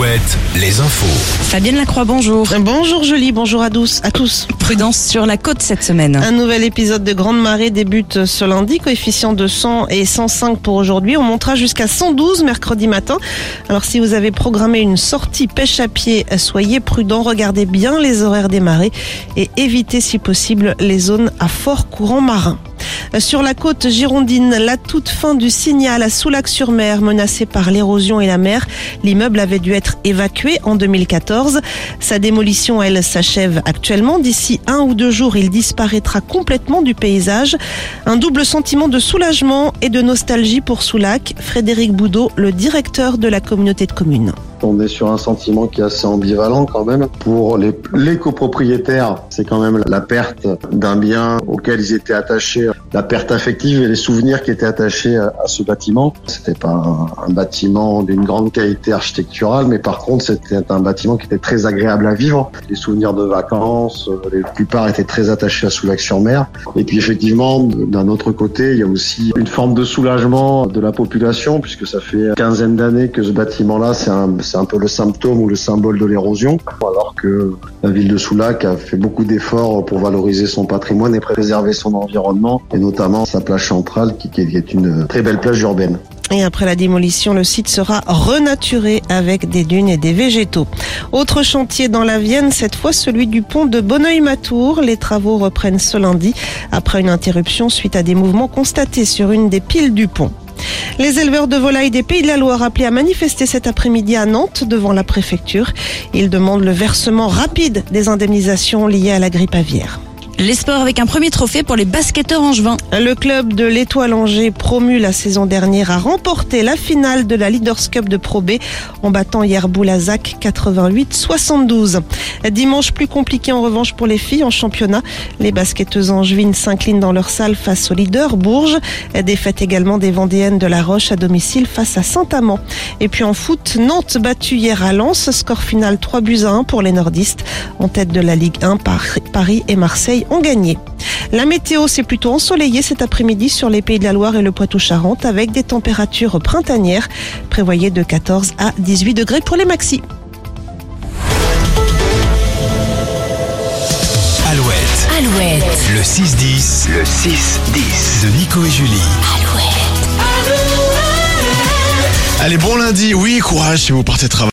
Alouette, les infos. Fabienne Lacroix, bonjour. Bonjour Julie, bonjour à tous. À tous. Prudence sur la côte cette semaine. Un nouvel épisode de Grande Marée débute ce lundi, coefficient de 100 et 105 pour aujourd'hui. On montera jusqu'à 112 mercredi matin. Alors si vous avez programmé une sortie pêche à pied, soyez prudent, regardez bien les horaires des marées et évitez si possible les zones à fort courant marin. Sur la côte girondine, la toute fin du signal à Soulac-sur-Mer, menacé par l'érosion et la mer. L'immeuble avait dû être évacué en 2014. Sa démolition, elle, s'achève actuellement. D'ici un ou deux jours, il disparaîtra complètement du paysage. Un double sentiment de soulagement et de nostalgie pour Soulac. Frédéric Boudot, le directeur de la communauté de communes. On est sur un sentiment qui est assez ambivalent quand même. Pour les, copropriétaires, c'est quand même la perte d'un bien auquel ils étaient attachés, la perte affective et les souvenirs qui étaient attachés à, ce bâtiment. C'était pas un, un bâtiment d'une grande qualité architecturale, mais par contre c'était un bâtiment qui était très agréable à vivre. Les souvenirs de vacances, euh, la plupart étaient très attachés à Soulac-sur-Mer. Et puis effectivement, d'un autre côté, il y a aussi une forme de soulagement de la population, puisque ça fait une quinzaine d'années que ce bâtiment-là, c'est un c'est un peu le symptôme ou le symbole de l'érosion, alors que la ville de Soulac a fait beaucoup d'efforts pour valoriser son patrimoine et préserver son environnement, et notamment sa plage centrale, qui, est une très belle plage urbaine. Et après la démolition, le site sera renaturé avec des dunes et des végétaux. Autre chantier dans la Vienne, cette fois celui du pont de Bonneuil-Matour. Les travaux reprennent ce lundi après une interruption suite à des mouvements constatés sur une des piles du pont. Les éleveurs de volailles des Pays de la Loire appelés à manifester cet après-midi à Nantes devant la préfecture. Ils demandent le versement rapide des indemnisations liées à la grippe aviaire. Les sports avec un premier trophée pour les basketteurs angevins. Le club de l'Étoile Angers, promu la saison dernière, a remporté la finale de la Leaders Cup de Pro B en battant hier Boulazac 88-72. Dimanche plus compliqué en revanche pour les filles en championnat. Les basketteuses angevines s'inclinent dans leur salle face au leader Bourges. Défaite également des Vendéennes de La Roche à domicile face à Saint-Amand. Et puis en foot, Nantes battue hier à Lens. Score final 3 buts à 1 pour les nordistes. En tête de la Ligue 1, Paris et Marseille ont gagné. La météo, c'est plutôt ensoleillé cet après-midi sur les Pays de la Loire et le Poitou-Charentes avec des températures printanières prévoyées de 14 à 18 degrés pour les maxis. Alouette, Alouette. le 6-10, le 6-10 de Nico et Julie. Allez, bon lundi. Oui, courage si vous partez travailler.